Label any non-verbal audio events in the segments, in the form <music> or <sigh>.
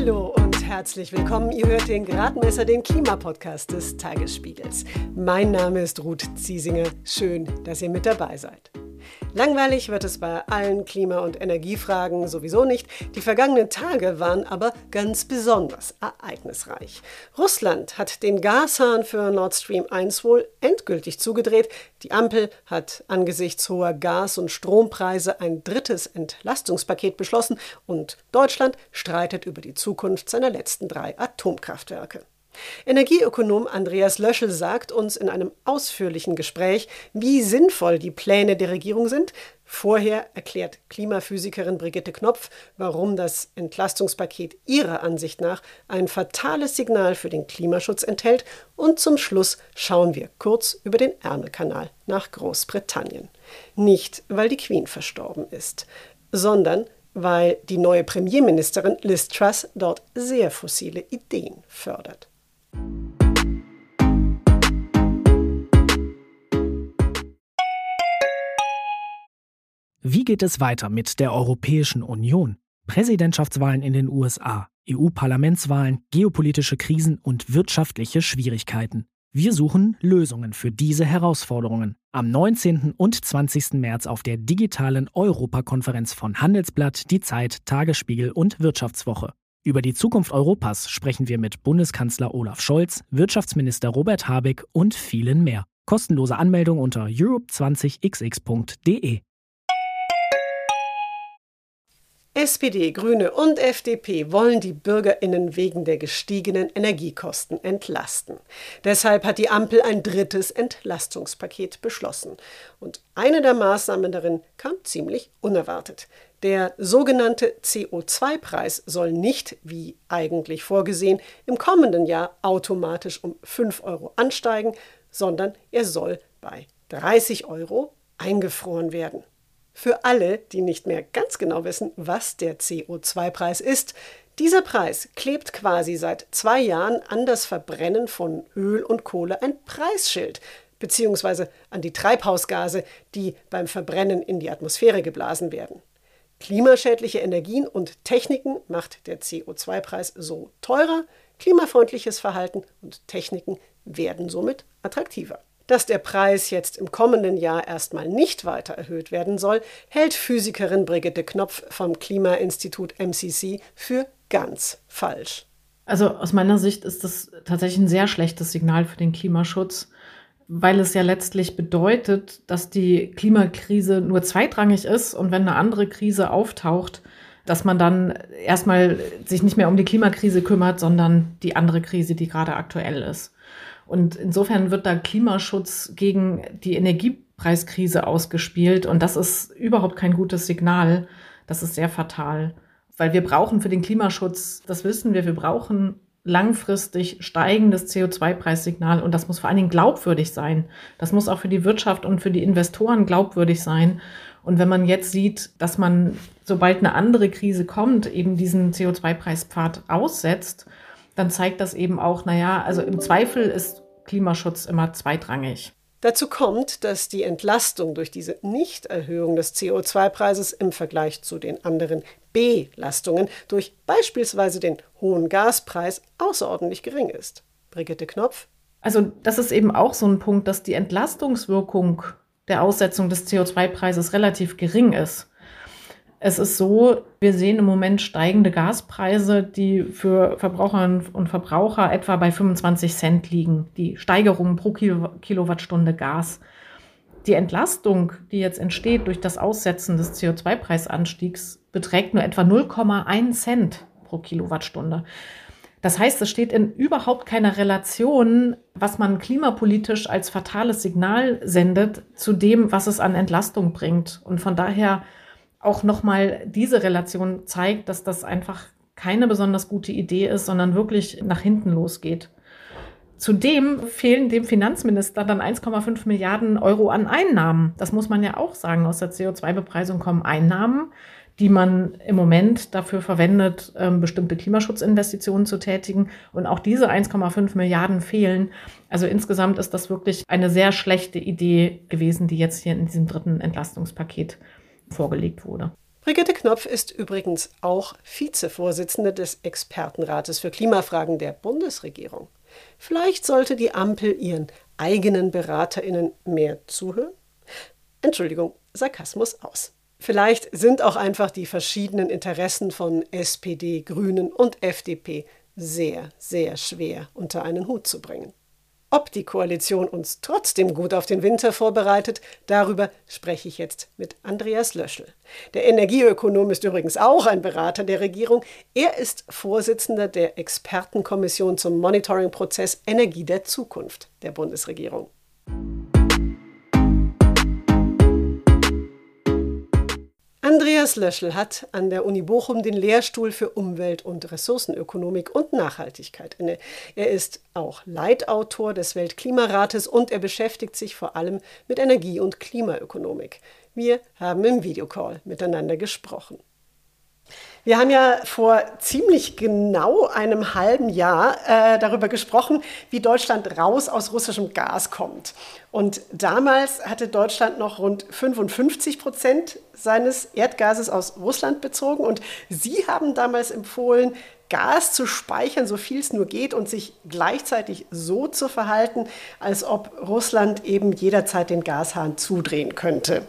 Hallo und herzlich willkommen. Ihr hört den Gradmesser, den Klimapodcast des Tagesspiegels. Mein Name ist Ruth Ziesinger. Schön, dass ihr mit dabei seid. Langweilig wird es bei allen Klima- und Energiefragen sowieso nicht. Die vergangenen Tage waren aber ganz besonders ereignisreich. Russland hat den Gashahn für Nord Stream 1 wohl endgültig zugedreht. Die Ampel hat angesichts hoher Gas- und Strompreise ein drittes Entlastungspaket beschlossen und Deutschland streitet über die Zukunft seiner letzten drei Atomkraftwerke. Energieökonom Andreas Löschel sagt uns in einem ausführlichen Gespräch, wie sinnvoll die Pläne der Regierung sind. Vorher erklärt Klimaphysikerin Brigitte Knopf, warum das Entlastungspaket ihrer Ansicht nach ein fatales Signal für den Klimaschutz enthält. Und zum Schluss schauen wir kurz über den Ärmelkanal nach Großbritannien. Nicht, weil die Queen verstorben ist, sondern weil die neue Premierministerin Liz Truss dort sehr fossile Ideen fördert. Wie geht es weiter mit der Europäischen Union? Präsidentschaftswahlen in den USA, EU-Parlamentswahlen, geopolitische Krisen und wirtschaftliche Schwierigkeiten. Wir suchen Lösungen für diese Herausforderungen. Am 19. und 20. März auf der digitalen Europakonferenz von Handelsblatt, Die Zeit, Tagesspiegel und Wirtschaftswoche. Über die Zukunft Europas sprechen wir mit Bundeskanzler Olaf Scholz, Wirtschaftsminister Robert Habeck und vielen mehr. Kostenlose Anmeldung unter europe20xx.de. SPD, Grüne und FDP wollen die Bürgerinnen wegen der gestiegenen Energiekosten entlasten. Deshalb hat die Ampel ein drittes Entlastungspaket beschlossen. Und eine der Maßnahmen darin kam ziemlich unerwartet. Der sogenannte CO2-Preis soll nicht, wie eigentlich vorgesehen, im kommenden Jahr automatisch um 5 Euro ansteigen, sondern er soll bei 30 Euro eingefroren werden. Für alle, die nicht mehr ganz genau wissen, was der CO2-Preis ist, dieser Preis klebt quasi seit zwei Jahren an das Verbrennen von Öl und Kohle ein Preisschild, beziehungsweise an die Treibhausgase, die beim Verbrennen in die Atmosphäre geblasen werden. Klimaschädliche Energien und Techniken macht der CO2-Preis so teurer, klimafreundliches Verhalten und Techniken werden somit attraktiver. Dass der Preis jetzt im kommenden Jahr erstmal nicht weiter erhöht werden soll, hält Physikerin Brigitte Knopf vom Klimainstitut MCC für ganz falsch. Also aus meiner Sicht ist das tatsächlich ein sehr schlechtes Signal für den Klimaschutz weil es ja letztlich bedeutet, dass die Klimakrise nur zweitrangig ist und wenn eine andere Krise auftaucht, dass man dann erstmal sich nicht mehr um die Klimakrise kümmert, sondern die andere Krise, die gerade aktuell ist. Und insofern wird da Klimaschutz gegen die Energiepreiskrise ausgespielt und das ist überhaupt kein gutes Signal. Das ist sehr fatal, weil wir brauchen für den Klimaschutz, das wissen wir, wir brauchen langfristig steigendes CO2-Preissignal und das muss vor allen Dingen glaubwürdig sein. Das muss auch für die Wirtschaft und für die Investoren glaubwürdig sein. Und wenn man jetzt sieht, dass man, sobald eine andere Krise kommt, eben diesen CO2-Preispfad aussetzt, dann zeigt das eben auch, naja, also im Zweifel ist Klimaschutz immer zweitrangig. Dazu kommt, dass die Entlastung durch diese Nichterhöhung des CO2-Preises im Vergleich zu den anderen Belastungen durch beispielsweise den hohen Gaspreis außerordentlich gering ist. Brigitte Knopf. Also das ist eben auch so ein Punkt, dass die Entlastungswirkung der Aussetzung des CO2-Preises relativ gering ist. Es ist so, wir sehen im Moment steigende Gaspreise, die für Verbraucherinnen und Verbraucher etwa bei 25 Cent liegen. Die Steigerung pro Kilowattstunde Gas. Die Entlastung, die jetzt entsteht durch das Aussetzen des CO2-Preisanstiegs, beträgt nur etwa 0,1 Cent pro Kilowattstunde. Das heißt, es steht in überhaupt keiner Relation, was man klimapolitisch als fatales Signal sendet, zu dem, was es an Entlastung bringt. Und von daher auch nochmal diese Relation zeigt, dass das einfach keine besonders gute Idee ist, sondern wirklich nach hinten losgeht. Zudem fehlen dem Finanzminister dann 1,5 Milliarden Euro an Einnahmen. Das muss man ja auch sagen. Aus der CO2-Bepreisung kommen Einnahmen, die man im Moment dafür verwendet, ähm, bestimmte Klimaschutzinvestitionen zu tätigen. Und auch diese 1,5 Milliarden fehlen. Also insgesamt ist das wirklich eine sehr schlechte Idee gewesen, die jetzt hier in diesem dritten Entlastungspaket vorgelegt wurde. Brigitte Knopf ist übrigens auch Vizevorsitzende des Expertenrates für Klimafragen der Bundesregierung. Vielleicht sollte die Ampel ihren eigenen Beraterinnen mehr zuhören? Entschuldigung, Sarkasmus aus. Vielleicht sind auch einfach die verschiedenen Interessen von SPD, Grünen und FDP sehr, sehr schwer unter einen Hut zu bringen. Ob die Koalition uns trotzdem gut auf den Winter vorbereitet, darüber spreche ich jetzt mit Andreas Löschel. Der Energieökonom ist übrigens auch ein Berater der Regierung. Er ist Vorsitzender der Expertenkommission zum Monitoringprozess Energie der Zukunft der Bundesregierung. Andreas Löschel hat an der Uni Bochum den Lehrstuhl für Umwelt- und Ressourcenökonomik und Nachhaltigkeit inne. Er ist auch Leitautor des Weltklimarates und er beschäftigt sich vor allem mit Energie- und Klimaökonomik. Wir haben im Videocall miteinander gesprochen. Wir haben ja vor ziemlich genau einem halben Jahr äh, darüber gesprochen, wie Deutschland raus aus russischem Gas kommt. Und damals hatte Deutschland noch rund 55 Prozent seines Erdgases aus Russland bezogen. Und Sie haben damals empfohlen, Gas zu speichern, so viel es nur geht, und sich gleichzeitig so zu verhalten, als ob Russland eben jederzeit den Gashahn zudrehen könnte.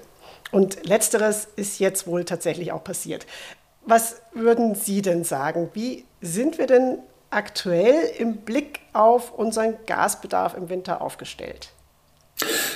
Und letzteres ist jetzt wohl tatsächlich auch passiert. Was würden Sie denn sagen? Wie sind wir denn aktuell im Blick auf unseren Gasbedarf im Winter aufgestellt?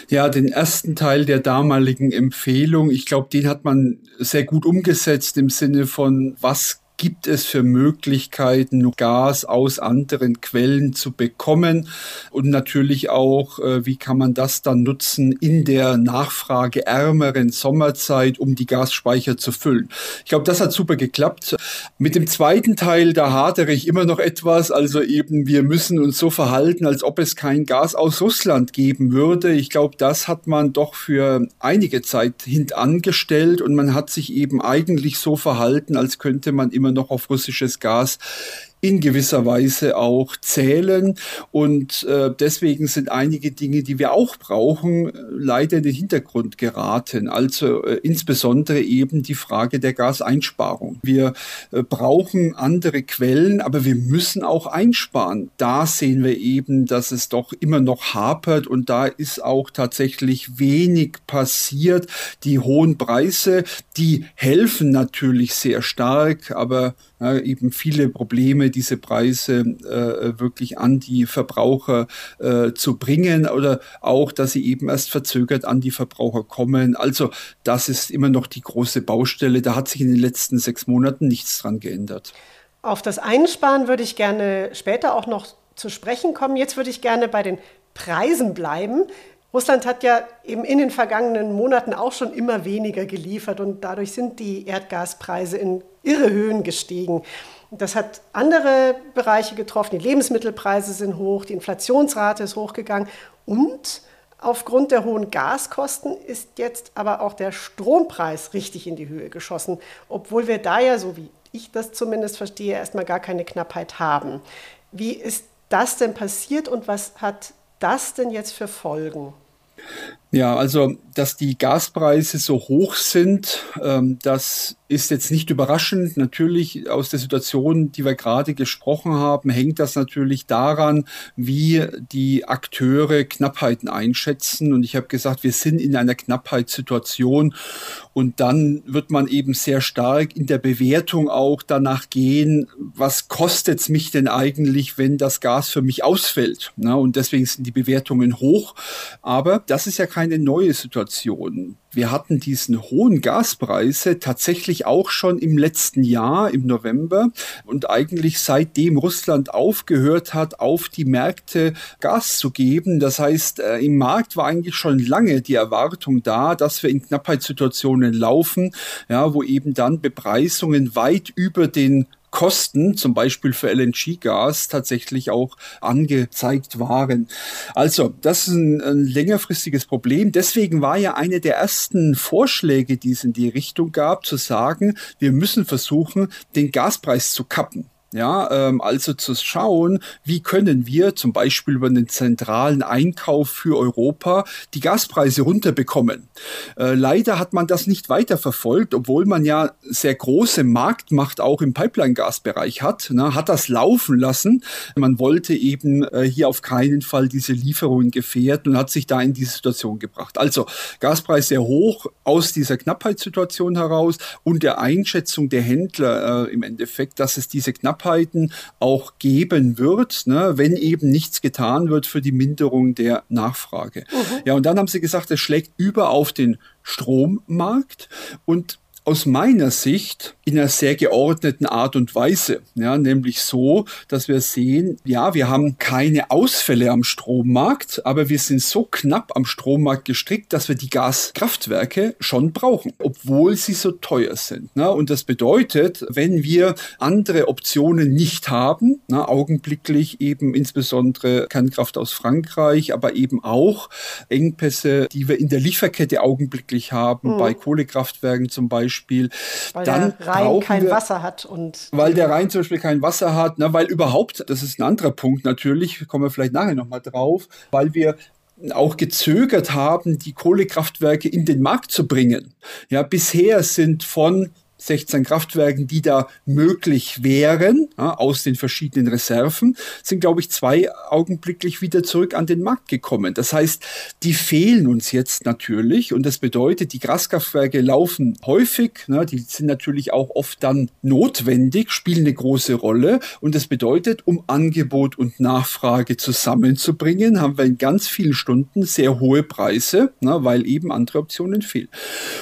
Ja, den ersten Teil der damaligen Empfehlung, ich glaube, den hat man sehr gut umgesetzt im Sinne von, was gibt es für Möglichkeiten, Gas aus anderen Quellen zu bekommen und natürlich auch, äh, wie kann man das dann nutzen in der nachfrageärmeren Sommerzeit, um die Gasspeicher zu füllen. Ich glaube, das hat super geklappt. Mit dem zweiten Teil, da hadere ich immer noch etwas, also eben wir müssen uns so verhalten, als ob es kein Gas aus Russland geben würde. Ich glaube, das hat man doch für einige Zeit hintangestellt und man hat sich eben eigentlich so verhalten, als könnte man immer immer noch auf russisches Gas in gewisser Weise auch zählen. Und äh, deswegen sind einige Dinge, die wir auch brauchen, leider in den Hintergrund geraten. Also äh, insbesondere eben die Frage der Gaseinsparung. Wir äh, brauchen andere Quellen, aber wir müssen auch einsparen. Da sehen wir eben, dass es doch immer noch hapert und da ist auch tatsächlich wenig passiert. Die hohen Preise, die helfen natürlich sehr stark, aber ja, eben viele Probleme, diese Preise äh, wirklich an die Verbraucher äh, zu bringen oder auch, dass sie eben erst verzögert an die Verbraucher kommen. Also das ist immer noch die große Baustelle. Da hat sich in den letzten sechs Monaten nichts dran geändert. Auf das Einsparen würde ich gerne später auch noch zu sprechen kommen. Jetzt würde ich gerne bei den Preisen bleiben. Russland hat ja eben in den vergangenen Monaten auch schon immer weniger geliefert und dadurch sind die Erdgaspreise in irre Höhen gestiegen. Das hat andere Bereiche getroffen. Die Lebensmittelpreise sind hoch, die Inflationsrate ist hochgegangen und aufgrund der hohen Gaskosten ist jetzt aber auch der Strompreis richtig in die Höhe geschossen, obwohl wir da ja, so wie ich das zumindest verstehe, erstmal gar keine Knappheit haben. Wie ist das denn passiert und was hat das denn jetzt für Folgen? Ja, also, dass die Gaspreise so hoch sind, ähm, das ist jetzt nicht überraschend. Natürlich aus der Situation, die wir gerade gesprochen haben, hängt das natürlich daran, wie die Akteure Knappheiten einschätzen. Und ich habe gesagt, wir sind in einer Knappheitssituation. Und dann wird man eben sehr stark in der Bewertung auch danach gehen, was kostet es mich denn eigentlich, wenn das Gas für mich ausfällt. und deswegen sind die Bewertungen hoch. Aber das ist ja keine neue Situation. Wir hatten diesen hohen Gaspreise tatsächlich auch schon im letzten Jahr, im November. Und eigentlich seitdem Russland aufgehört hat, auf die Märkte Gas zu geben. Das heißt, äh, im Markt war eigentlich schon lange die Erwartung da, dass wir in Knappheitssituationen laufen, ja, wo eben dann Bepreisungen weit über den Kosten, zum Beispiel für LNG-Gas, tatsächlich auch angezeigt waren. Also, das ist ein, ein, längerfristiges Problem. Deswegen war ja eine der ersten Vorschläge, die es in die Richtung gab, zu sagen, wir müssen versuchen, den Gaspreis zu kappen. Ja, ähm, also zu schauen, wie können wir zum Beispiel über einen zentralen Einkauf für Europa die Gaspreise runterbekommen. Äh, leider hat man das nicht weiter verfolgt, obwohl man ja sehr große Marktmacht auch im Pipeline-Gasbereich hat. Ne, hat das laufen lassen. Man wollte eben äh, hier auf keinen Fall diese Lieferungen gefährden und hat sich da in diese Situation gebracht. Also Gaspreis sehr hoch aus dieser Knappheitssituation heraus und der Einschätzung der Händler äh, im Endeffekt, dass es diese Knappheiten auch geben wird, ne, wenn eben nichts getan wird für die Minderung der Nachfrage. Mhm. Ja, und dann haben sie gesagt, es schlägt über auf den Strommarkt und aus meiner Sicht in einer sehr geordneten Art und Weise. Ja, nämlich so, dass wir sehen, ja, wir haben keine Ausfälle am Strommarkt, aber wir sind so knapp am Strommarkt gestrickt, dass wir die Gaskraftwerke schon brauchen, obwohl sie so teuer sind. Na, und das bedeutet, wenn wir andere Optionen nicht haben, na, augenblicklich eben insbesondere Kernkraft aus Frankreich, aber eben auch Engpässe, die wir in der Lieferkette augenblicklich haben, mhm. bei Kohlekraftwerken zum Beispiel, Weil dann Rhein kein wir, Wasser hat und weil der Rhein zum Beispiel kein Wasser hat, ne, weil überhaupt, das ist ein anderer Punkt natürlich, kommen wir vielleicht nachher nochmal drauf, weil wir auch gezögert haben, die Kohlekraftwerke in den Markt zu bringen. Ja, bisher sind von 16 Kraftwerken, die da möglich wären, ja, aus den verschiedenen Reserven, sind, glaube ich, zwei augenblicklich wieder zurück an den Markt gekommen. Das heißt, die fehlen uns jetzt natürlich und das bedeutet, die Gaskraftwerke laufen häufig, ne, die sind natürlich auch oft dann notwendig, spielen eine große Rolle und das bedeutet, um Angebot und Nachfrage zusammenzubringen, haben wir in ganz vielen Stunden sehr hohe Preise, ne, weil eben andere Optionen fehlen.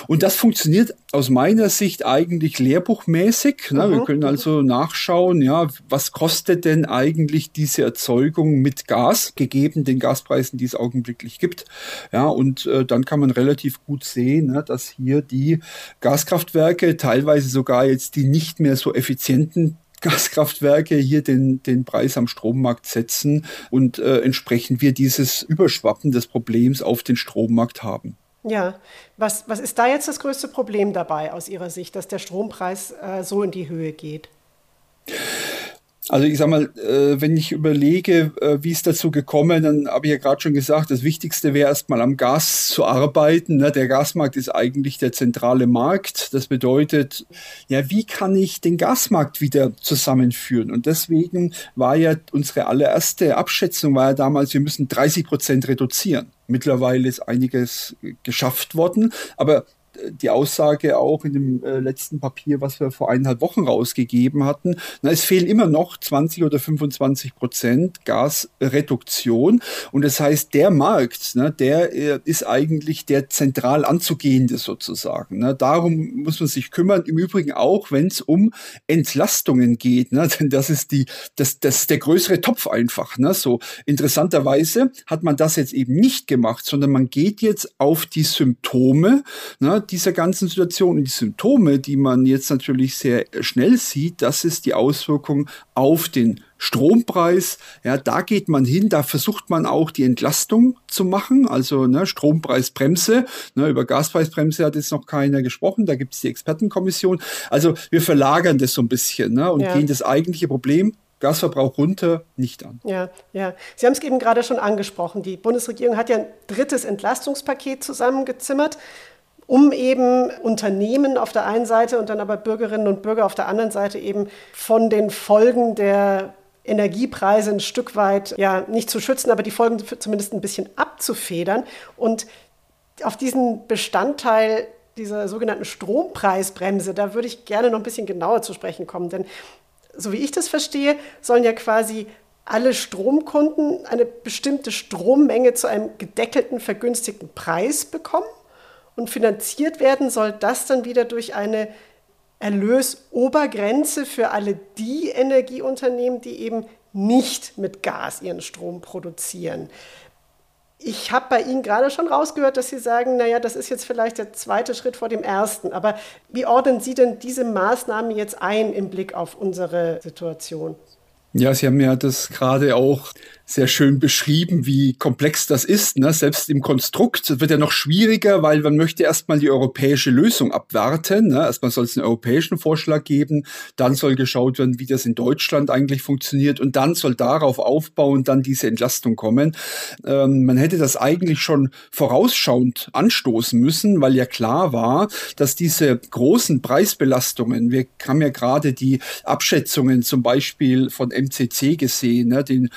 Und das funktioniert aus meiner Sicht eigentlich lehrbuchmäßig. Ne? Wir können also nachschauen, ja, was kostet denn eigentlich diese Erzeugung mit Gas, gegeben den Gaspreisen, die es augenblicklich gibt. Ja, und äh, dann kann man relativ gut sehen, ne, dass hier die Gaskraftwerke, teilweise sogar jetzt die nicht mehr so effizienten Gaskraftwerke hier den, den Preis am Strommarkt setzen und äh, entsprechend wir dieses Überschwappen des Problems auf den Strommarkt haben. Ja, was, was ist da jetzt das größte Problem dabei aus Ihrer Sicht, dass der Strompreis äh, so in die Höhe geht? Also ich sag mal, äh, wenn ich überlege, äh, wie es dazu gekommen, dann habe ich ja gerade schon gesagt, das Wichtigste wäre erstmal am Gas zu arbeiten. Ne? Der Gasmarkt ist eigentlich der zentrale Markt. Das bedeutet, ja, wie kann ich den Gasmarkt wieder zusammenführen? Und deswegen war ja unsere allererste Abschätzung war ja damals, wir müssen 30 Prozent reduzieren. Mittlerweile ist einiges geschafft worden, aber die Aussage auch in dem äh, letzten Papier, was wir vor eineinhalb Wochen rausgegeben hatten. Na, es fehlen immer noch 20 oder 25 Prozent Gasreduktion. Und das heißt, der Markt, ne, der äh, ist eigentlich der zentral anzugehende sozusagen. Ne. Darum muss man sich kümmern. Im Übrigen auch, wenn es um Entlastungen geht. Ne, <laughs> denn das ist die, das, das ist der größere Topf einfach. Ne. So interessanterweise hat man das jetzt eben nicht gemacht, sondern man geht jetzt auf die Symptome. Ne, dieser ganzen Situation und die Symptome, die man jetzt natürlich sehr schnell sieht, das ist die Auswirkung auf den Strompreis. Ja, da geht man hin, da versucht man auch die Entlastung zu machen, also ne, Strompreisbremse. Ne, über Gaspreisbremse hat jetzt noch keiner gesprochen, da gibt es die Expertenkommission. Also wir verlagern das so ein bisschen ne, und ja. gehen das eigentliche Problem Gasverbrauch runter nicht an. Ja, ja. Sie haben es eben gerade schon angesprochen. Die Bundesregierung hat ja ein drittes Entlastungspaket zusammengezimmert um eben Unternehmen auf der einen Seite und dann aber Bürgerinnen und Bürger auf der anderen Seite eben von den Folgen der Energiepreise ein Stück weit ja nicht zu schützen, aber die Folgen zumindest ein bisschen abzufedern und auf diesen Bestandteil dieser sogenannten Strompreisbremse, da würde ich gerne noch ein bisschen genauer zu sprechen kommen, denn so wie ich das verstehe, sollen ja quasi alle Stromkunden eine bestimmte Strommenge zu einem gedeckelten, vergünstigten Preis bekommen. Und finanziert werden soll das dann wieder durch eine Erlösobergrenze für alle die Energieunternehmen, die eben nicht mit Gas ihren Strom produzieren. Ich habe bei Ihnen gerade schon rausgehört, dass Sie sagen, naja, das ist jetzt vielleicht der zweite Schritt vor dem ersten. Aber wie ordnen Sie denn diese Maßnahmen jetzt ein im Blick auf unsere Situation? Ja, Sie haben ja das gerade auch sehr schön beschrieben, wie komplex das ist. Ne? Selbst im Konstrukt wird ja noch schwieriger, weil man möchte erstmal die europäische Lösung abwarten. Ne? Erstmal soll es einen europäischen Vorschlag geben, dann soll geschaut werden, wie das in Deutschland eigentlich funktioniert und dann soll darauf aufbauen dann diese Entlastung kommen. Ähm, man hätte das eigentlich schon vorausschauend anstoßen müssen, weil ja klar war, dass diese großen Preisbelastungen, wir haben ja gerade die Abschätzungen zum Beispiel von MCC gesehen, ne? den,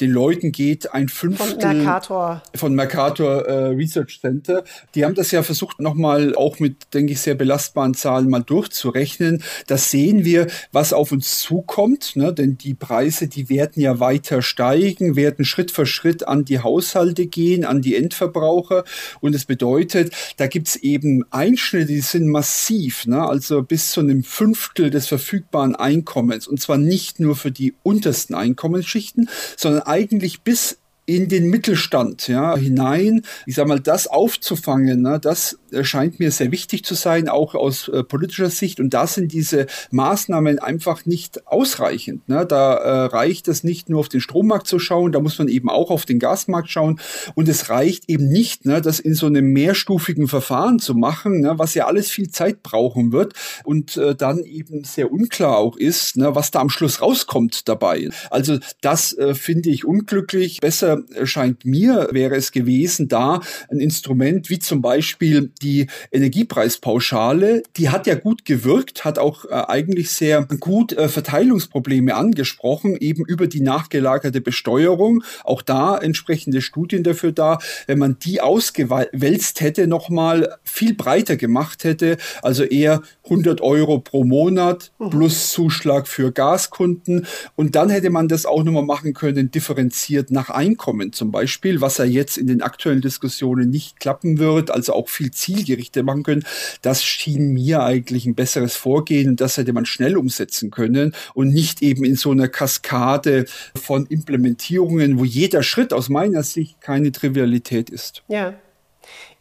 den Leuten geht ein Fünftel von Mercator, von Mercator äh, Research Center. Die haben das ja versucht nochmal auch mit, denke ich, sehr belastbaren Zahlen mal durchzurechnen. Da sehen wir, was auf uns zukommt, ne? denn die Preise, die werden ja weiter steigen, werden Schritt für Schritt an die Haushalte gehen, an die Endverbraucher. Und es bedeutet, da gibt's eben Einschnitte, die sind massiv, ne? also bis zu einem Fünftel des verfügbaren Einkommens. Und zwar nicht nur für die untersten Einkommensschichten, sondern eigentlich bis in den Mittelstand ja, hinein. Ich sage mal, das aufzufangen, ne, das scheint mir sehr wichtig zu sein, auch aus äh, politischer Sicht. Und da sind diese Maßnahmen einfach nicht ausreichend. Ne. Da äh, reicht es nicht nur auf den Strommarkt zu schauen, da muss man eben auch auf den Gasmarkt schauen. Und es reicht eben nicht, ne, das in so einem mehrstufigen Verfahren zu machen, ne, was ja alles viel Zeit brauchen wird und äh, dann eben sehr unklar auch ist, ne, was da am Schluss rauskommt dabei. Also das äh, finde ich unglücklich. Besser scheint mir, wäre es gewesen, da ein Instrument wie zum Beispiel die Energiepreispauschale, die hat ja gut gewirkt, hat auch äh, eigentlich sehr gut äh, Verteilungsprobleme angesprochen, eben über die nachgelagerte Besteuerung. Auch da entsprechende Studien dafür da. Wenn man die ausgewälzt hätte, nochmal viel breiter gemacht hätte, also eher 100 Euro pro Monat mhm. plus Zuschlag für Gaskunden. Und dann hätte man das auch nochmal machen können, differenziert nach Einkommen zum Beispiel, was ja jetzt in den aktuellen Diskussionen nicht klappen wird, also auch viel zielgerichter machen können. Das schien mir eigentlich ein besseres Vorgehen und das hätte man schnell umsetzen können und nicht eben in so einer Kaskade von Implementierungen, wo jeder Schritt aus meiner Sicht keine Trivialität ist. Ja.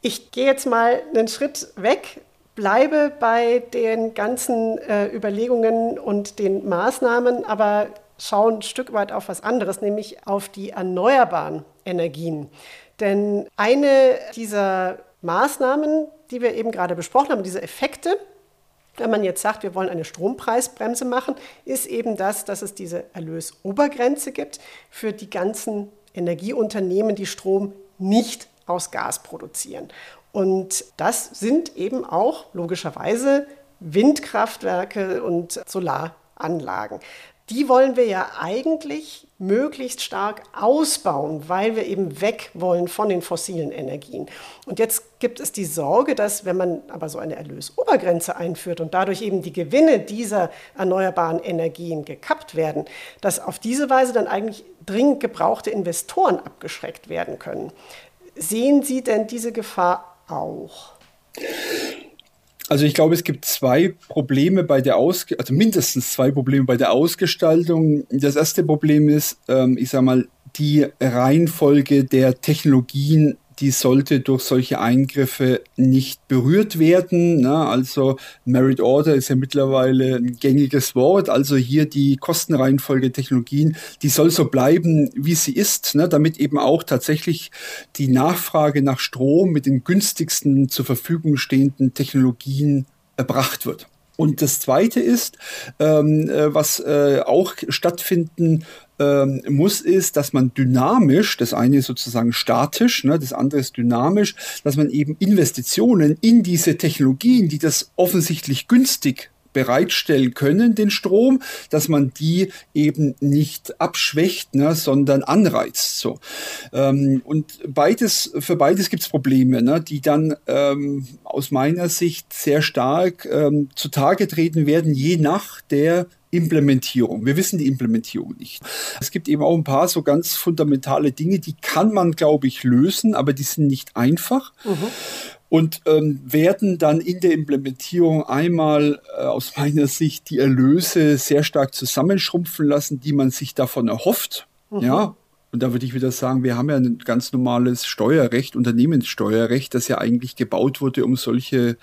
Ich gehe jetzt mal einen Schritt weg bleibe bei den ganzen äh, Überlegungen und den Maßnahmen, aber schaue ein Stück weit auf was anderes, nämlich auf die erneuerbaren Energien. Denn eine dieser Maßnahmen, die wir eben gerade besprochen haben, diese Effekte, wenn man jetzt sagt, wir wollen eine Strompreisbremse machen, ist eben das, dass es diese Erlösobergrenze gibt für die ganzen Energieunternehmen, die Strom nicht aus Gas produzieren. Und das sind eben auch logischerweise Windkraftwerke und Solaranlagen. Die wollen wir ja eigentlich möglichst stark ausbauen, weil wir eben weg wollen von den fossilen Energien. Und jetzt gibt es die Sorge, dass wenn man aber so eine Erlösobergrenze einführt und dadurch eben die Gewinne dieser erneuerbaren Energien gekappt werden, dass auf diese Weise dann eigentlich dringend gebrauchte Investoren abgeschreckt werden können. Sehen Sie denn diese Gefahr auch? Also ich glaube, es gibt zwei Probleme bei der Aus also mindestens zwei Probleme bei der Ausgestaltung. Das erste Problem ist, ähm, ich sage mal, die Reihenfolge der Technologien die sollte durch solche Eingriffe nicht berührt werden. Ne? Also Merit Order ist ja mittlerweile ein gängiges Wort. Also hier die Kostenreihenfolge Technologien, die soll so bleiben, wie sie ist, ne? damit eben auch tatsächlich die Nachfrage nach Strom mit den günstigsten zur Verfügung stehenden Technologien erbracht wird. Und das Zweite ist, ähm, äh, was äh, auch stattfinden ähm, muss, ist, dass man dynamisch, das eine ist sozusagen statisch, ne, das andere ist dynamisch, dass man eben Investitionen in diese Technologien, die das offensichtlich günstig bereitstellen können, den Strom, dass man die eben nicht abschwächt, ne, sondern anreizt. So. Ähm, und beides, für beides gibt es Probleme, ne, die dann ähm, aus meiner Sicht sehr stark ähm, zutage treten werden, je nach der Implementierung. Wir wissen die Implementierung nicht. Es gibt eben auch ein paar so ganz fundamentale Dinge, die kann man, glaube ich, lösen, aber die sind nicht einfach. Mhm. Und ähm, werden dann in der Implementierung einmal äh, aus meiner Sicht die Erlöse sehr stark zusammenschrumpfen lassen, die man sich davon erhofft. Mhm. Ja, und da würde ich wieder sagen, wir haben ja ein ganz normales Steuerrecht, Unternehmenssteuerrecht, das ja eigentlich gebaut wurde, um solche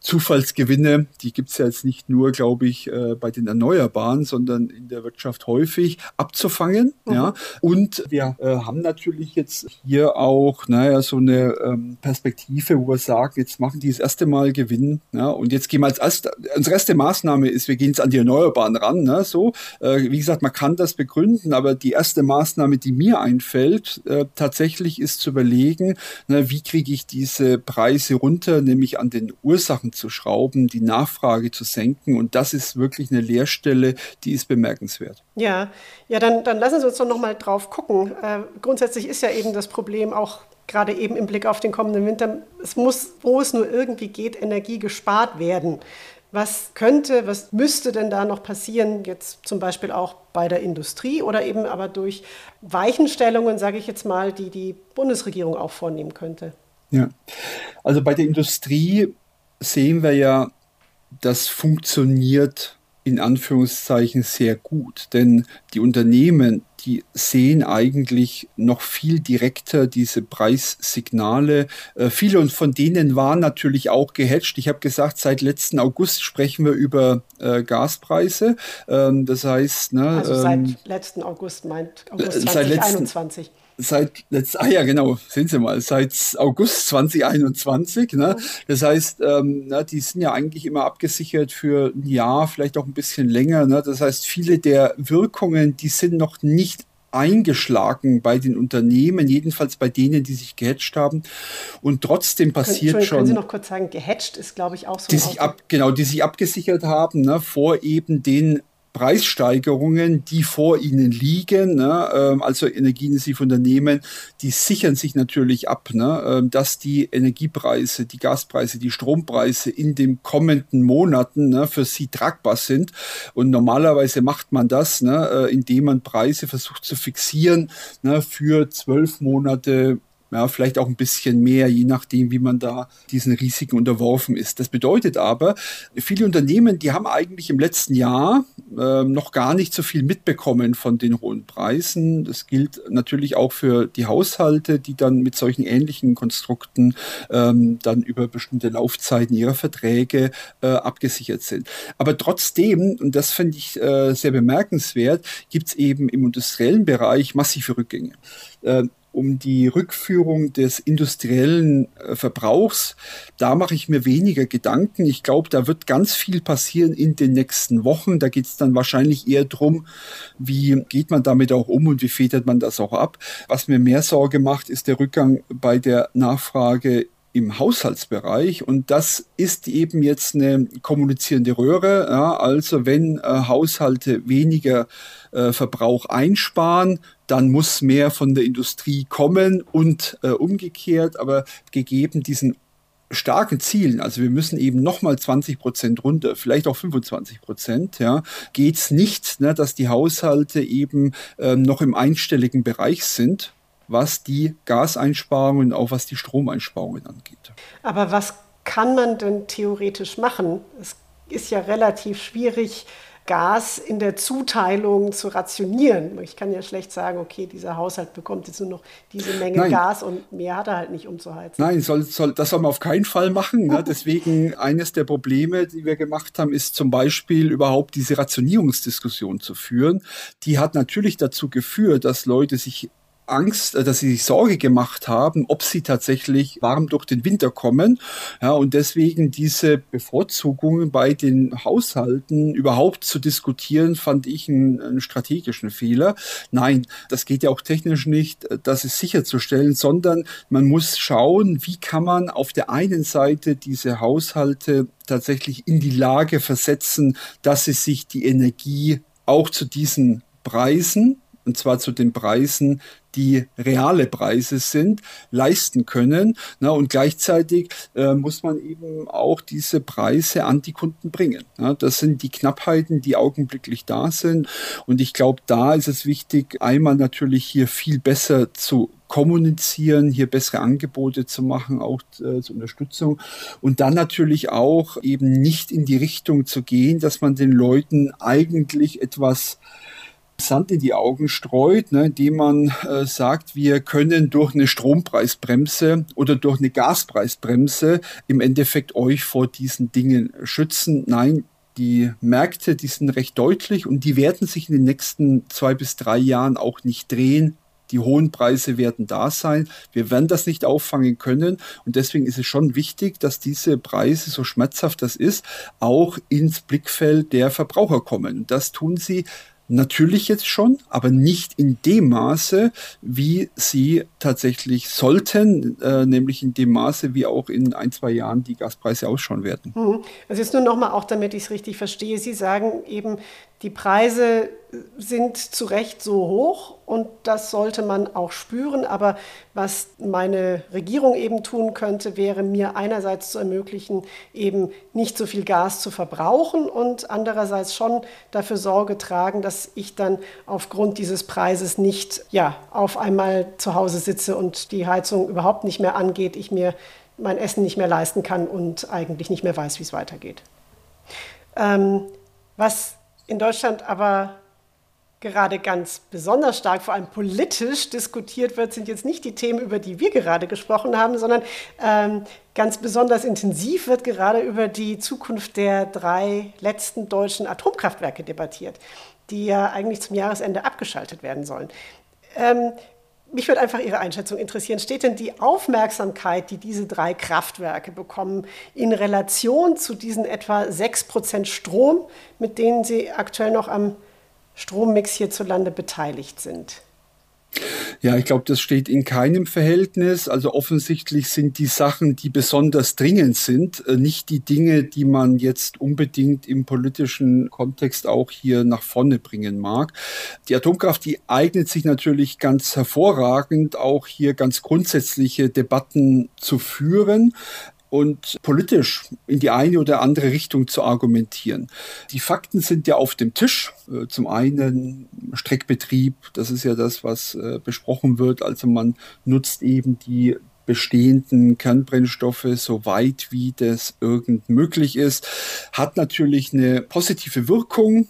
Zufallsgewinne, die gibt es ja jetzt nicht nur, glaube ich, äh, bei den Erneuerbaren, sondern in der Wirtschaft häufig abzufangen. Mhm. Ja. Und wir äh, haben natürlich jetzt hier auch, naja, so eine ähm, Perspektive, wo wir sagen, jetzt machen die das erste Mal Gewinn. Ja, und jetzt gehen wir als erste, unsere erste Maßnahme ist, wir gehen jetzt an die Erneuerbaren ran. Ne, so, äh, wie gesagt, man kann das begründen, aber die erste Maßnahme, die mir einfällt, äh, tatsächlich ist zu überlegen, na, wie kriege ich diese Preise runter, nämlich an den Ursachen zu schrauben, die Nachfrage zu senken. Und das ist wirklich eine Leerstelle, die ist bemerkenswert. Ja, ja, dann, dann lassen Sie uns doch noch mal drauf gucken. Äh, grundsätzlich ist ja eben das Problem auch gerade eben im Blick auf den kommenden Winter, es muss, wo es nur irgendwie geht, Energie gespart werden. Was könnte, was müsste denn da noch passieren, jetzt zum Beispiel auch bei der Industrie oder eben aber durch Weichenstellungen, sage ich jetzt mal, die die Bundesregierung auch vornehmen könnte? Ja, also bei der Industrie sehen wir ja, das funktioniert in Anführungszeichen sehr gut, denn die Unternehmen, die sehen eigentlich noch viel direkter diese Preissignale. Äh, viele von denen waren natürlich auch gehatcht. Ich habe gesagt, seit letzten August sprechen wir über äh, Gaspreise. Ähm, das heißt, ne, also seit ähm, letzten August meint August 2021. Letzten, seit letzt, ah ja genau, sehen Sie mal, seit August 2021. Ne? Das heißt, ähm, na, die sind ja eigentlich immer abgesichert für ein Jahr, vielleicht auch ein bisschen länger. Ne? Das heißt, viele der Wirkungen, die sind noch nicht eingeschlagen bei den Unternehmen, jedenfalls bei denen, die sich gehatcht haben. Und trotzdem passiert können, schon. Können Sie noch kurz sagen, gehatcht ist, glaube ich, auch so. Die sich ab, genau, die sich abgesichert haben, ne, vor eben den Preissteigerungen, die vor ihnen liegen, ne, ähm, also energieintensive Unternehmen, die sichern sich natürlich ab, ne, ähm, dass die Energiepreise, die Gaspreise, die Strompreise in den kommenden Monaten ne, für sie tragbar sind. Und normalerweise macht man das, ne, äh, indem man Preise versucht zu fixieren ne, für zwölf Monate ja, vielleicht auch ein bisschen mehr, je nachdem, wie man da diesen Risiken unterworfen ist. Das bedeutet aber, viele Unternehmen, die haben eigentlich im letzten Jahr äh, noch gar nicht so viel mitbekommen von den hohen Preisen. Das gilt natürlich auch für die Haushalte, die dann mit solchen ähnlichen Konstrukten ähm, dann über bestimmte Laufzeiten ihrer Verträge äh, abgesichert sind. Aber trotzdem, und das finde ich äh, sehr bemerkenswert, gibt es eben im industriellen Bereich massive Rückgänge. Um die Rückführung des industriellen äh, Verbrauchs, da mache ich mir weniger Gedanken. Ich glaube, da wird ganz viel passieren in den nächsten Wochen. Da geht es dann wahrscheinlich eher drum, wie geht man damit auch um und wie federt man das auch ab. Was mir mehr Sorge macht, ist der Rückgang bei der Nachfrage im Haushaltsbereich und das ist eben jetzt eine kommunizierende Röhre. Ja, also wenn äh, Haushalte weniger äh, Verbrauch einsparen, dann muss mehr von der Industrie kommen und äh, umgekehrt, aber gegeben diesen starken Zielen, also wir müssen eben nochmal 20 Prozent runter, vielleicht auch 25 Prozent, ja, geht's nicht, ne, dass die Haushalte eben ähm, noch im einstelligen Bereich sind, was die Gaseinsparungen, auch was die Stromeinsparungen angeht. Aber was kann man denn theoretisch machen? Es ist ja relativ schwierig, Gas in der Zuteilung zu rationieren. Ich kann ja schlecht sagen, okay, dieser Haushalt bekommt jetzt nur noch diese Menge Nein. Gas und mehr hat er halt nicht umzuheizen. Nein, soll, soll, das soll man auf keinen Fall machen. Ne? <laughs> Deswegen eines der Probleme, die wir gemacht haben, ist zum Beispiel überhaupt diese Rationierungsdiskussion zu führen. Die hat natürlich dazu geführt, dass Leute sich Angst, äh, dass sie sich Sorge gemacht haben, ob sie tatsächlich warm durch den Winter kommen. Ja, und deswegen diese Bevorzugungen bei den Haushalten überhaupt zu diskutieren, fand ich einen, einen strategischen Fehler. Nein, das geht ja auch technisch nicht, das ist sicherzustellen, sondern man muss schauen, wie kann man auf der einen Seite diese Haushalte tatsächlich in die Lage versetzen, dass sie sich die Energie auch zu diesen Preisen und zwar zu den Preisen, die reale Preise sind, leisten können. Na, und gleichzeitig äh, muss man eben auch diese Preise an die Kunden bringen. Ja, das sind die Knappheiten, die augenblicklich da sind. Und ich glaube, da ist es wichtig, einmal natürlich hier viel besser zu kommunizieren, hier bessere Angebote zu machen, auch äh, zur Unterstützung. Und dann natürlich auch eben nicht in die Richtung zu gehen, dass man den Leuten eigentlich etwas Sand in die Augen streut, ne, indem man äh, sagt, wir können durch eine Strompreisbremse oder durch eine Gaspreisbremse im Endeffekt euch vor diesen Dingen schützen. Nein, die Märkte, die sind recht deutlich und die werden sich in den nächsten zwei bis drei Jahren auch nicht drehen. Die hohen Preise werden da sein. Wir werden das nicht auffangen können. Und deswegen ist es schon wichtig, dass diese Preise, so schmerzhaft das ist, auch ins Blickfeld der Verbraucher kommen. Das tun sie Natürlich jetzt schon, aber nicht in dem Maße, wie sie tatsächlich sollten, äh, nämlich in dem Maße, wie auch in ein, zwei Jahren die Gaspreise ausschauen werden. Mhm. Also jetzt nur nochmal auch, damit ich es richtig verstehe. Sie sagen eben, die Preise sind zu Recht so hoch und das sollte man auch spüren. Aber was meine Regierung eben tun könnte, wäre mir einerseits zu ermöglichen, eben nicht so viel Gas zu verbrauchen und andererseits schon dafür Sorge tragen, dass ich dann aufgrund dieses Preises nicht ja, auf einmal zu Hause sitze und die Heizung überhaupt nicht mehr angeht, ich mir mein Essen nicht mehr leisten kann und eigentlich nicht mehr weiß, wie es weitergeht. Ähm, was in Deutschland aber gerade ganz besonders stark, vor allem politisch diskutiert wird, sind jetzt nicht die Themen, über die wir gerade gesprochen haben, sondern ähm, ganz besonders intensiv wird gerade über die Zukunft der drei letzten deutschen Atomkraftwerke debattiert, die ja eigentlich zum Jahresende abgeschaltet werden sollen. Ähm, mich würde einfach Ihre Einschätzung interessieren. Steht denn die Aufmerksamkeit, die diese drei Kraftwerke bekommen, in Relation zu diesen etwa 6 Prozent Strom, mit denen Sie aktuell noch am Strommix hierzulande beteiligt sind? Ja, ich glaube, das steht in keinem Verhältnis. Also offensichtlich sind die Sachen, die besonders dringend sind, äh, nicht die Dinge, die man jetzt unbedingt im politischen Kontext auch hier nach vorne bringen mag. Die Atomkraft, die eignet sich natürlich ganz hervorragend, auch hier ganz grundsätzliche Debatten zu führen und politisch in die eine oder andere Richtung zu argumentieren. Die Fakten sind ja auf dem Tisch. Äh, zum einen Streckbetrieb, das ist ja das, was äh, besprochen wird. Also man nutzt eben die bestehenden Kernbrennstoffe so weit wie das irgend möglich ist, hat natürlich eine positive Wirkung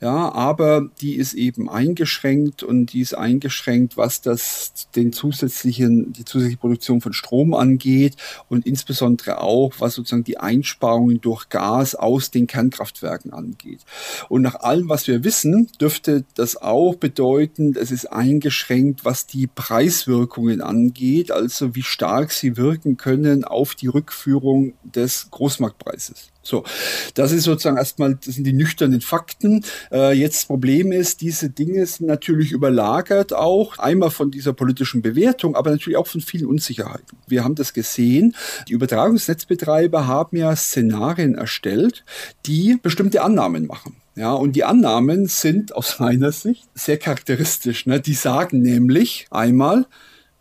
ja, aber die ist eben eingeschränkt und die ist eingeschränkt, was das den zusätzlichen, die zusätzliche Produktion von Strom angeht und insbesondere auch, was sozusagen die Einsparungen durch Gas aus den Kernkraftwerken angeht. Und nach allem, was wir wissen, dürfte das auch bedeuten, es ist eingeschränkt, was die Preiswirkungen angeht, also wie stark sie wirken können auf die Rückführung des Großmarktpreises. So, das ist sozusagen erstmal, das sind die nüchternen Fakten. Äh, jetzt Problem ist, diese Dinge sind natürlich überlagert auch, einmal von dieser politischen Bewertung, aber natürlich auch von vielen Unsicherheiten. Wir haben das gesehen. Die Übertragungsnetzbetreiber haben ja Szenarien erstellt, die bestimmte Annahmen machen. Ja, und die Annahmen sind aus <laughs> meiner Sicht sehr charakteristisch. Ne? Die sagen nämlich einmal,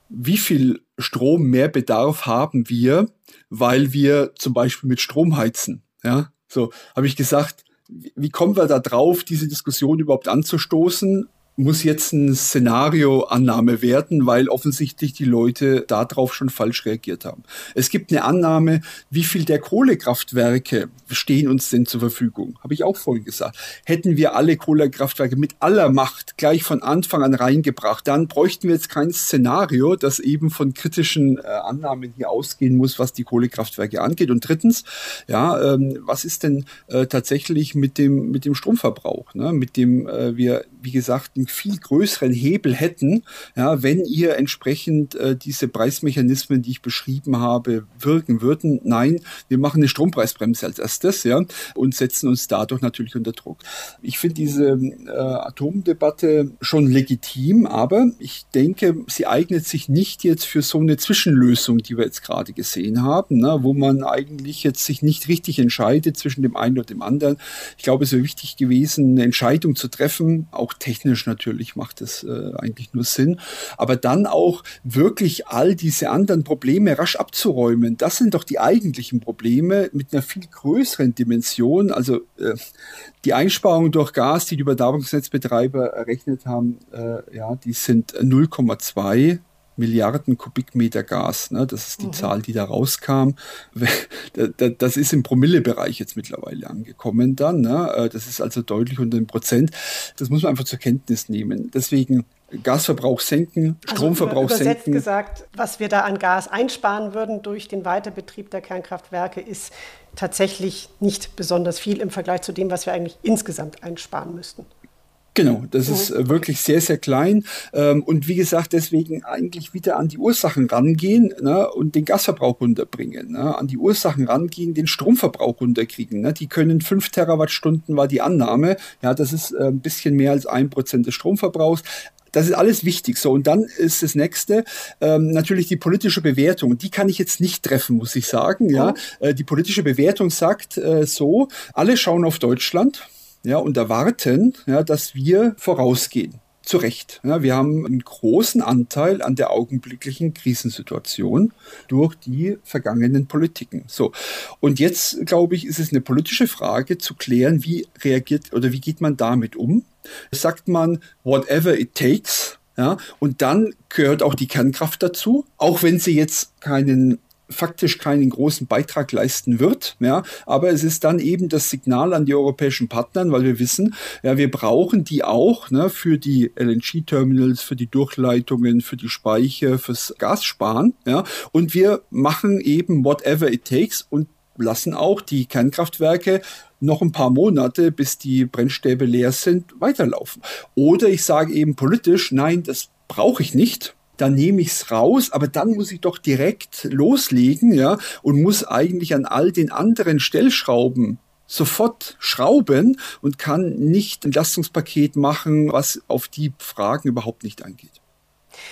wie viel Strom mehr Bedarf haben wir, weil wir zum Beispiel mit Strom heizen. Ja, so habe ich gesagt, wie kommen wir da drauf, diese Diskussion überhaupt anzustoßen? Muss jetzt ein Szenarioannahme werden, weil offensichtlich die Leute darauf schon falsch reagiert haben. Es gibt eine Annahme, wie viel der Kohlekraftwerke stehen uns denn zur Verfügung? Habe ich auch vorhin gesagt. Hätten wir alle Kohlekraftwerke mit aller Macht gleich von Anfang an reingebracht, dann bräuchten wir jetzt kein Szenario, das eben von kritischen äh, Annahmen hier ausgehen muss, was die Kohlekraftwerke angeht. Und drittens, ja, ähm, was ist denn äh, tatsächlich mit dem mit dem Stromverbrauch, ne? mit dem äh, wir wie gesagt einen viel größeren Hebel hätten, ja, wenn ihr entsprechend äh, diese Preismechanismen, die ich beschrieben habe, wirken würden. Nein, wir machen eine Strompreisbremse als erstes, ja, und setzen uns dadurch natürlich unter Druck. Ich finde diese äh, Atomdebatte schon legitim, aber ich denke, sie eignet sich nicht jetzt für so eine Zwischenlösung, die wir jetzt gerade gesehen haben, ne, wo man eigentlich jetzt sich nicht richtig entscheidet zwischen dem einen und dem anderen. Ich glaube, es wäre wichtig gewesen, eine Entscheidung zu treffen, auch technisch natürlich macht es äh, eigentlich nur Sinn. Aber dann auch wirklich all diese anderen Probleme rasch abzuräumen, das sind doch die eigentlichen Probleme mit einer viel größeren Dimension. Also äh, die Einsparungen durch Gas, die die Übertragungsnetzbetreiber errechnet haben, äh, ja, die sind 0,2 Milliarden Kubikmeter Gas. Ne? Das ist die mhm. Zahl, die da rauskam. <laughs> Das ist im Promillebereich jetzt mittlerweile angekommen dann. Ne? Äh, das ist also deutlich unter dem Prozent. Das muss man einfach zur Kenntnis nehmen. Deswegen Gasverbrauch senken, also Stromverbrauch also übersetzt senken. gesagt, was wir da an Gas einsparen würden durch den Weiterbetrieb der Kernkraftwerke, ist tatsächlich nicht besonders viel im Vergleich zu dem, was wir eigentlich insgesamt einsparen müssten. Genau, das ist äh, wirklich sehr, sehr klein. Ähm, und wie gesagt, deswegen eigentlich wieder an die Ursachen rangehen ne, und den Gasverbrauch runterbringen. Ne, an die Ursachen rangehen, den Stromverbrauch runterkriegen. Ne. Die können fünf Terawattstunden, war die Annahme. Ja, das ist äh, ein bisschen mehr als ein Prozent des Stromverbrauchs. Das ist alles wichtig. So, und dann ist das nächste ähm, natürlich die politische Bewertung. Die kann ich jetzt nicht treffen, muss ich sagen. Ja, äh, die politische Bewertung sagt äh, so: Alle schauen auf Deutschland ja, und erwarten, ja, dass wir vorausgehen. Zu Recht. Ja, wir haben einen großen Anteil an der augenblicklichen Krisensituation durch die vergangenen Politiken. So. Und jetzt, glaube ich, ist es eine politische Frage zu klären, wie reagiert oder wie geht man damit um? Sagt man, whatever it takes, ja, und dann gehört auch die Kernkraft dazu, auch wenn sie jetzt keinen faktisch keinen großen Beitrag leisten wird. Ja, aber es ist dann eben das Signal an die europäischen Partner, weil wir wissen, ja, wir brauchen die auch ne, für die LNG-Terminals, für die Durchleitungen, für die Speicher, fürs Gassparen. Ja, und wir machen eben whatever it takes und lassen auch die Kernkraftwerke noch ein paar Monate, bis die Brennstäbe leer sind, weiterlaufen. Oder ich sage eben politisch, nein, das brauche ich nicht dann nehme ich es raus, aber dann muss ich doch direkt loslegen, ja, und muss eigentlich an all den anderen Stellschrauben sofort schrauben und kann nicht ein Lastungspaket machen, was auf die Fragen überhaupt nicht eingeht.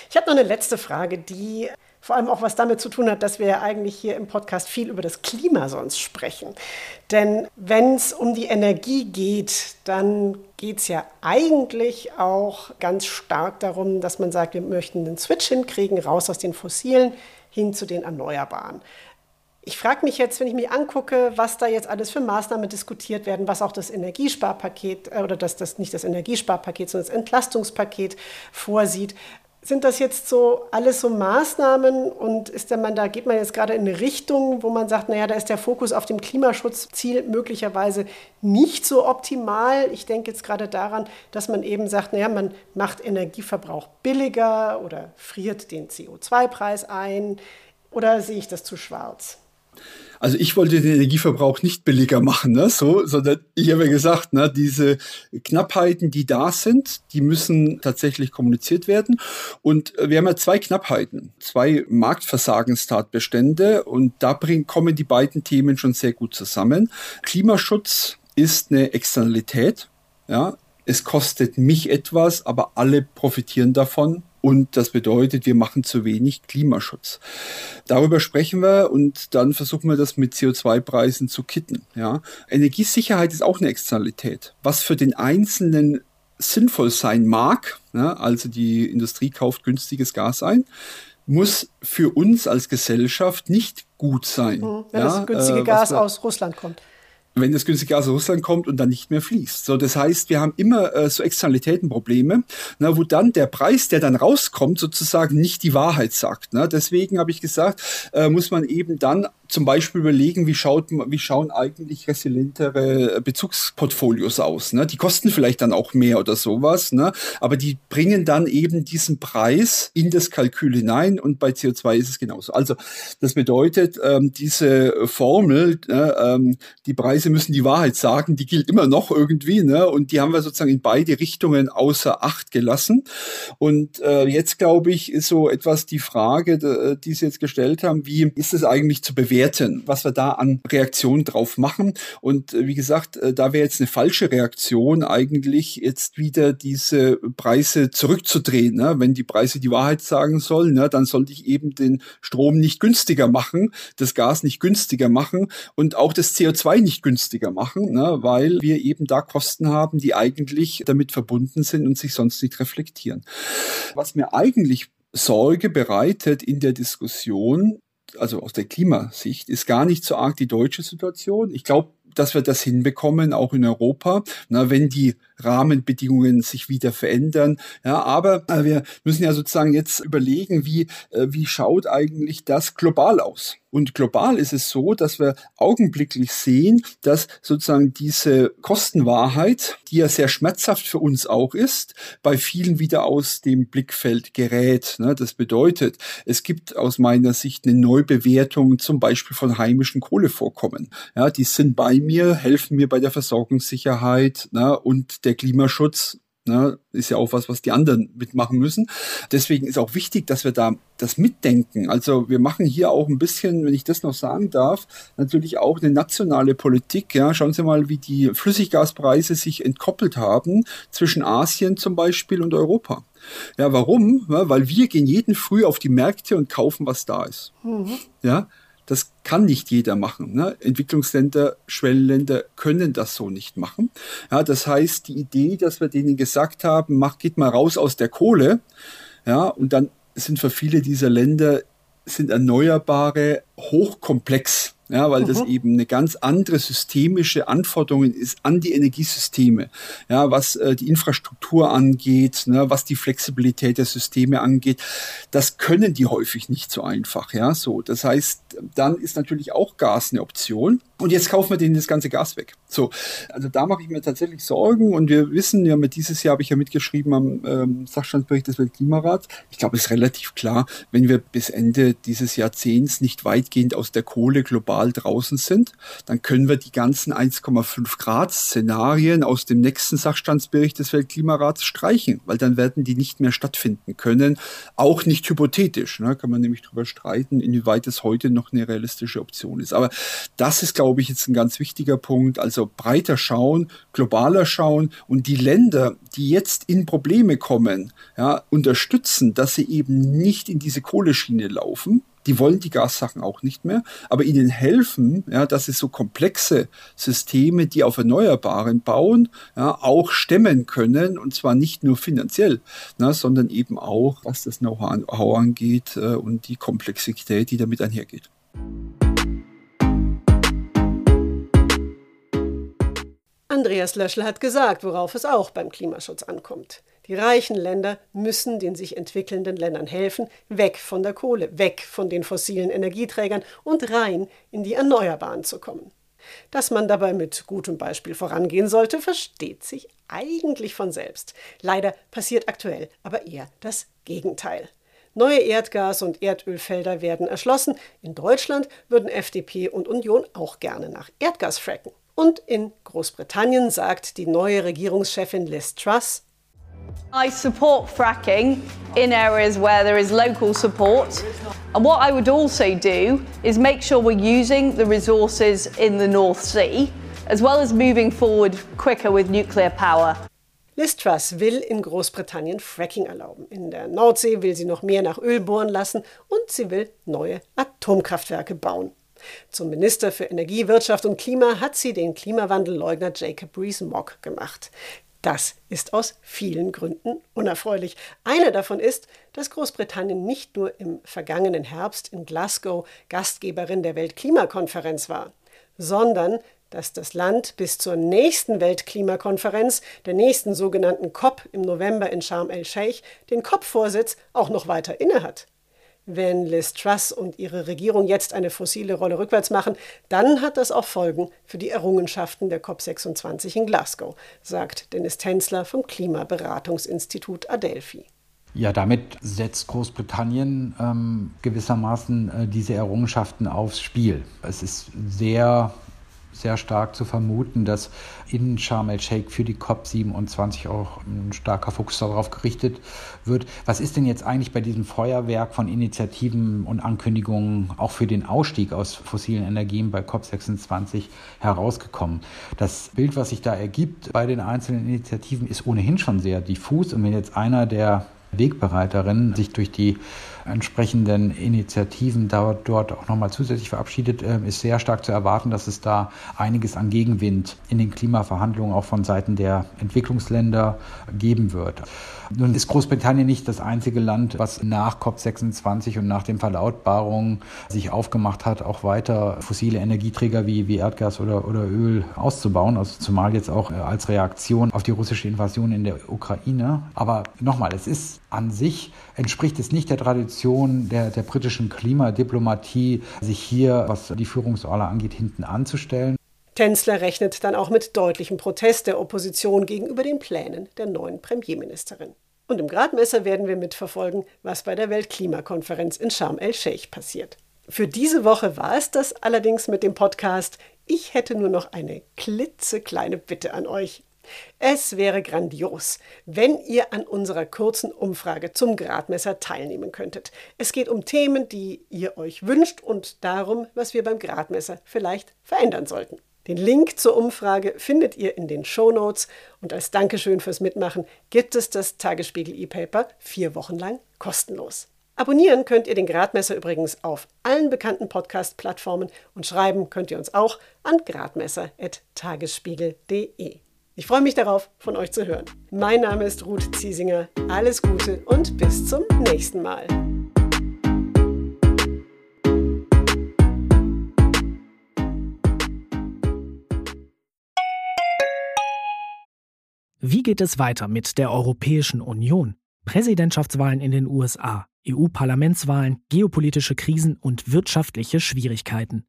Ich habe noch eine letzte Frage, die vor allem auch was damit zu tun hat, dass wir ja eigentlich hier im Podcast viel über das Klima sonst sprechen. Denn wenn es um die Energie geht, dann geht es ja eigentlich auch ganz stark darum, dass man sagt, wir möchten den Switch hinkriegen, raus aus den fossilen hin zu den Erneuerbaren. Ich frage mich jetzt, wenn ich mir angucke, was da jetzt alles für Maßnahmen diskutiert werden, was auch das Energiesparpaket äh, oder das, das nicht das Energiesparpaket, sondern das Entlastungspaket vorsieht, sind das jetzt so alles so Maßnahmen und ist man da geht man jetzt gerade in eine Richtung, wo man sagt, naja, da ist der Fokus auf dem Klimaschutzziel möglicherweise nicht so optimal. Ich denke jetzt gerade daran, dass man eben sagt, naja, man macht Energieverbrauch billiger oder friert den CO2-Preis ein oder sehe ich das zu schwarz? Also ich wollte den Energieverbrauch nicht billiger machen, ne, so, sondern ich habe ja gesagt, ne, diese Knappheiten, die da sind, die müssen tatsächlich kommuniziert werden. Und wir haben ja zwei Knappheiten, zwei Marktversagenstatbestände und da bringen, kommen die beiden Themen schon sehr gut zusammen. Klimaschutz ist eine Externalität, ja. Es kostet mich etwas, aber alle profitieren davon. Und das bedeutet, wir machen zu wenig Klimaschutz. Darüber sprechen wir und dann versuchen wir das mit CO2-Preisen zu kitten. Ja. Energiesicherheit ist auch eine Externalität. Was für den Einzelnen sinnvoll sein mag, ja, also die Industrie kauft günstiges Gas ein, muss für uns als Gesellschaft nicht gut sein. Mhm, wenn ja, das günstige äh, Gas aus Russland kommt wenn das günstige Gas aus Russland kommt und dann nicht mehr fließt. So, das heißt, wir haben immer äh, so Externalitätenprobleme, na, wo dann der Preis, der dann rauskommt, sozusagen nicht die Wahrheit sagt. Ne? Deswegen habe ich gesagt, äh, muss man eben dann zum Beispiel überlegen, wie, schaut, wie schauen eigentlich resilientere Bezugsportfolios aus. Ne? Die kosten vielleicht dann auch mehr oder sowas, ne? aber die bringen dann eben diesen Preis in das Kalkül hinein und bei CO2 ist es genauso. Also das bedeutet, ähm, diese Formel, äh, ähm, die Preise müssen die Wahrheit sagen, die gilt immer noch irgendwie ne? und die haben wir sozusagen in beide Richtungen außer Acht gelassen. Und äh, jetzt glaube ich, ist so etwas die Frage, die Sie jetzt gestellt haben, wie ist es eigentlich zu bewerten? Bewerten, was wir da an Reaktionen drauf machen. Und äh, wie gesagt, äh, da wäre jetzt eine falsche Reaktion eigentlich jetzt wieder diese Preise zurückzudrehen. Ne? Wenn die Preise die Wahrheit sagen sollen, ne, dann sollte ich eben den Strom nicht günstiger machen, das Gas nicht günstiger machen und auch das CO2 nicht günstiger machen, ne, weil wir eben da Kosten haben, die eigentlich damit verbunden sind und sich sonst nicht reflektieren. Was mir eigentlich Sorge bereitet in der Diskussion, also aus der Klimasicht, ist gar nicht so arg die deutsche Situation. Ich glaube, dass wir das hinbekommen, auch in Europa. Na, wenn die Rahmenbedingungen sich wieder verändern. Ja, aber äh, wir müssen ja sozusagen jetzt überlegen, wie, äh, wie schaut eigentlich das global aus? Und global ist es so, dass wir augenblicklich sehen, dass sozusagen diese Kostenwahrheit, die ja sehr schmerzhaft für uns auch ist, bei vielen wieder aus dem Blickfeld gerät. Ne? Das bedeutet, es gibt aus meiner Sicht eine Neubewertung zum Beispiel von heimischen Kohlevorkommen. Ja, die sind bei mir, helfen mir bei der Versorgungssicherheit ne? und der Klimaschutz Ne, ist ja auch was, was die anderen mitmachen müssen. Deswegen ist auch wichtig, dass wir da das mitdenken. Also wir machen hier auch ein bisschen, wenn ich das noch sagen darf, natürlich auch eine nationale Politik. Ja, schauen Sie mal, wie die Flüssiggaspreise sich entkoppelt haben zwischen Asien zum Beispiel und Europa. Ja, warum? Ja, weil wir gehen jeden früh auf die Märkte und kaufen, was da ist. Mhm. Ja, das kann nicht jeder machen. Ne? Entwicklungsländer, Schwellenländer können das so nicht machen. Ja, das heißt, die Idee, dass wir denen gesagt haben, mach, geht mal raus aus der Kohle, ja, und dann sind für viele dieser Länder sind erneuerbare hochkomplex ja, weil mhm. das eben eine ganz andere systemische Anforderungen ist an die Energiesysteme, ja, was äh, die Infrastruktur angeht, ne, was die Flexibilität der Systeme angeht. Das können die häufig nicht so einfach, ja, so. Das heißt, dann ist natürlich auch Gas eine Option. Und jetzt kaufen wir denen das ganze Gas weg. So, also da mache ich mir tatsächlich Sorgen. Und wir wissen ja, mit dieses Jahr habe ich ja mitgeschrieben am ähm, Sachstandsbericht des Weltklimarats. Ich glaube, es ist relativ klar, wenn wir bis Ende dieses Jahrzehnts nicht weitgehend aus der Kohle global draußen sind, dann können wir die ganzen 1,5 Grad Szenarien aus dem nächsten Sachstandsbericht des Weltklimarats streichen, weil dann werden die nicht mehr stattfinden können. Auch nicht hypothetisch. Ne? Kann man nämlich darüber streiten, inwieweit es heute noch eine realistische Option ist. Aber das ist, glaube glaube ich, jetzt ein ganz wichtiger Punkt. Also breiter schauen, globaler schauen und die Länder, die jetzt in Probleme kommen, ja, unterstützen, dass sie eben nicht in diese Kohleschiene laufen. Die wollen die Gassachen auch nicht mehr, aber ihnen helfen, ja, dass sie so komplexe Systeme, die auf Erneuerbaren bauen, ja, auch stemmen können und zwar nicht nur finanziell, na, sondern eben auch, was das Know-how angeht äh, und die Komplexität, die damit einhergeht. Andreas Löschel hat gesagt, worauf es auch beim Klimaschutz ankommt. Die reichen Länder müssen den sich entwickelnden Ländern helfen, weg von der Kohle, weg von den fossilen Energieträgern und rein in die Erneuerbaren zu kommen. Dass man dabei mit gutem Beispiel vorangehen sollte, versteht sich eigentlich von selbst. Leider passiert aktuell aber eher das Gegenteil. Neue Erdgas- und Erdölfelder werden erschlossen. In Deutschland würden FDP und Union auch gerne nach Erdgas fracken. Und in Großbritannien sagt die neue Regierungschefin Liz Truss, I support fracking in areas where there is local support. And what I would also do is make sure we're using the resources in the North Sea, as well as moving forward quicker with nuclear power. Liz Truss will in Großbritannien Fracking erlauben. In der Nordsee will sie noch mehr nach Öl bohren lassen und sie will neue Atomkraftwerke bauen. Zum Minister für Energie, Wirtschaft und Klima hat sie den Klimawandelleugner Jacob Rees-Mogg gemacht. Das ist aus vielen Gründen unerfreulich. Einer davon ist, dass Großbritannien nicht nur im vergangenen Herbst in Glasgow Gastgeberin der Weltklimakonferenz war, sondern dass das Land bis zur nächsten Weltklimakonferenz, der nächsten sogenannten COP im November in Sharm el-Sheikh, den COP-Vorsitz auch noch weiter innehat. Wenn Liz Truss und ihre Regierung jetzt eine fossile Rolle rückwärts machen, dann hat das auch Folgen für die Errungenschaften der COP26 in Glasgow, sagt Dennis Tänzler vom Klimaberatungsinstitut Adelphi. Ja, damit setzt Großbritannien ähm, gewissermaßen äh, diese Errungenschaften aufs Spiel. Es ist sehr sehr stark zu vermuten, dass in Sharm el-Sheikh für die COP27 auch ein starker Fokus darauf gerichtet wird. Was ist denn jetzt eigentlich bei diesem Feuerwerk von Initiativen und Ankündigungen auch für den Ausstieg aus fossilen Energien bei COP26 herausgekommen? Das Bild, was sich da ergibt bei den einzelnen Initiativen, ist ohnehin schon sehr diffus. Und wenn jetzt einer der Wegbereiterinnen sich durch die entsprechenden Initiativen dort, auch nochmal zusätzlich verabschiedet, äh, ist sehr stark zu erwarten, dass es da einiges an Gegenwind in den Klimaverhandlungen auch von Seiten der Entwicklungsländer geben wird. Nun ist Großbritannien nicht das einzige Land, was nach COP26 und nach den Verlautbarungen sich aufgemacht hat, auch weiter fossile Energieträger wie, wie Erdgas oder, oder Öl auszubauen. Also zumal jetzt auch äh, als Reaktion auf die russische Invasion in der Ukraine. Aber nochmal, es ist an sich, entspricht es nicht der Tradition der, der britischen Klimadiplomatie, sich hier, was die Führungsrolle angeht, hinten anzustellen. Tänzler rechnet dann auch mit deutlichem Protest der Opposition gegenüber den Plänen der neuen Premierministerin. Und im Gradmesser werden wir mitverfolgen, was bei der Weltklimakonferenz in Sharm el-Sheikh passiert. Für diese Woche war es das allerdings mit dem Podcast. Ich hätte nur noch eine klitzekleine Bitte an euch. Es wäre grandios, wenn ihr an unserer kurzen Umfrage zum Gradmesser teilnehmen könntet. Es geht um Themen, die ihr euch wünscht und darum, was wir beim Gradmesser vielleicht verändern sollten. Den Link zur Umfrage findet ihr in den Show Notes und als Dankeschön fürs Mitmachen gibt es das Tagesspiegel E-Paper vier Wochen lang kostenlos. Abonnieren könnt ihr den Gradmesser übrigens auf allen bekannten Podcast-Plattformen und schreiben könnt ihr uns auch an gradmesser.tagesspiegel.de. Ich freue mich darauf, von euch zu hören. Mein Name ist Ruth Ziesinger. Alles Gute und bis zum nächsten Mal. Wie geht es weiter mit der Europäischen Union? Präsidentschaftswahlen in den USA, EU-Parlamentswahlen, geopolitische Krisen und wirtschaftliche Schwierigkeiten.